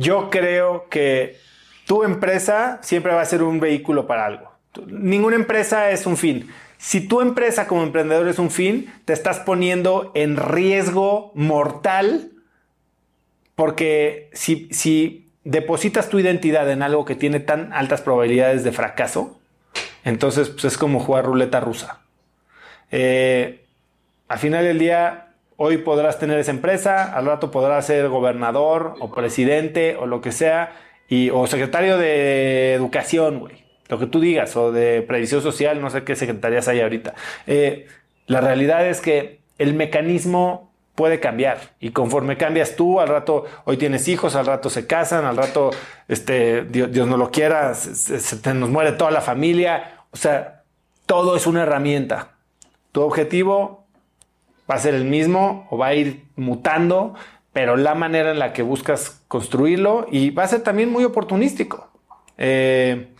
yo creo que tu empresa siempre va a ser un vehículo para algo. Ninguna empresa es un fin. Si tu empresa como emprendedor es un fin, te estás poniendo en riesgo mortal porque si, si depositas tu identidad en algo que tiene tan altas probabilidades de fracaso, entonces pues, es como jugar ruleta rusa. Eh, al final del día, hoy podrás tener esa empresa, al rato podrás ser gobernador o presidente o lo que sea, y, o secretario de educación, güey. Lo que tú digas, o de previsión social, no sé qué secretarías hay ahorita. Eh, la realidad es que el mecanismo puede cambiar y conforme cambias tú, al rato hoy tienes hijos, al rato se casan, al rato este, Dios, no lo quiera, se, nos muere toda la familia. O sea, todo es una herramienta. Tu objetivo va a ser el mismo o va a ir mutando, pero la manera en la que buscas construirlo y va a ser también muy oportunístico. Eh,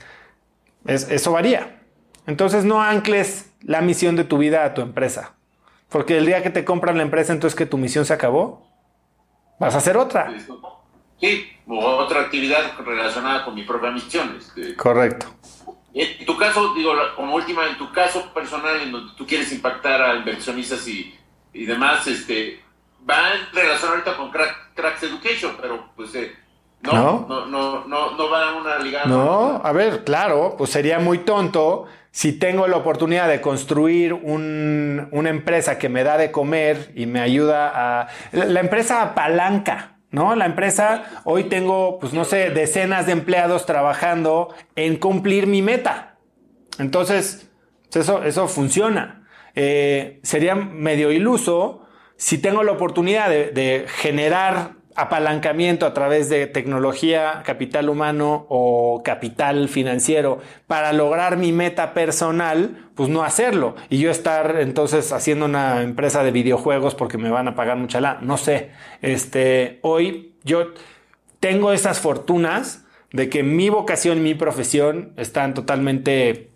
eso varía. Entonces no ancles la misión de tu vida a tu empresa. Porque el día que te compran la empresa, entonces que tu misión se acabó, vas a hacer otra. Sí, o otra actividad relacionada con mi propia misión. Este. Correcto. En tu caso, digo, como última, en tu caso personal, en donde tú quieres impactar a inversionistas y, y demás, este, va en relación ahorita con Cracks Education, pero pues eh, no, no, no, no, no, va a una ligada. No, a ver, claro, pues sería muy tonto si tengo la oportunidad de construir un, una empresa que me da de comer y me ayuda a... La empresa apalanca, ¿no? La empresa, hoy tengo, pues no sé, decenas de empleados trabajando en cumplir mi meta. Entonces, eso, eso funciona. Eh, sería medio iluso si tengo la oportunidad de, generar apalancamiento a través de tecnología, capital humano o capital financiero para lograr mi meta personal, pues no hacerlo. Y yo estar entonces haciendo una empresa de videojuegos porque me van a pagar mucha la, no sé. Este, hoy yo tengo esas fortunas de que mi vocación y mi profesión están totalmente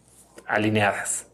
alineadas.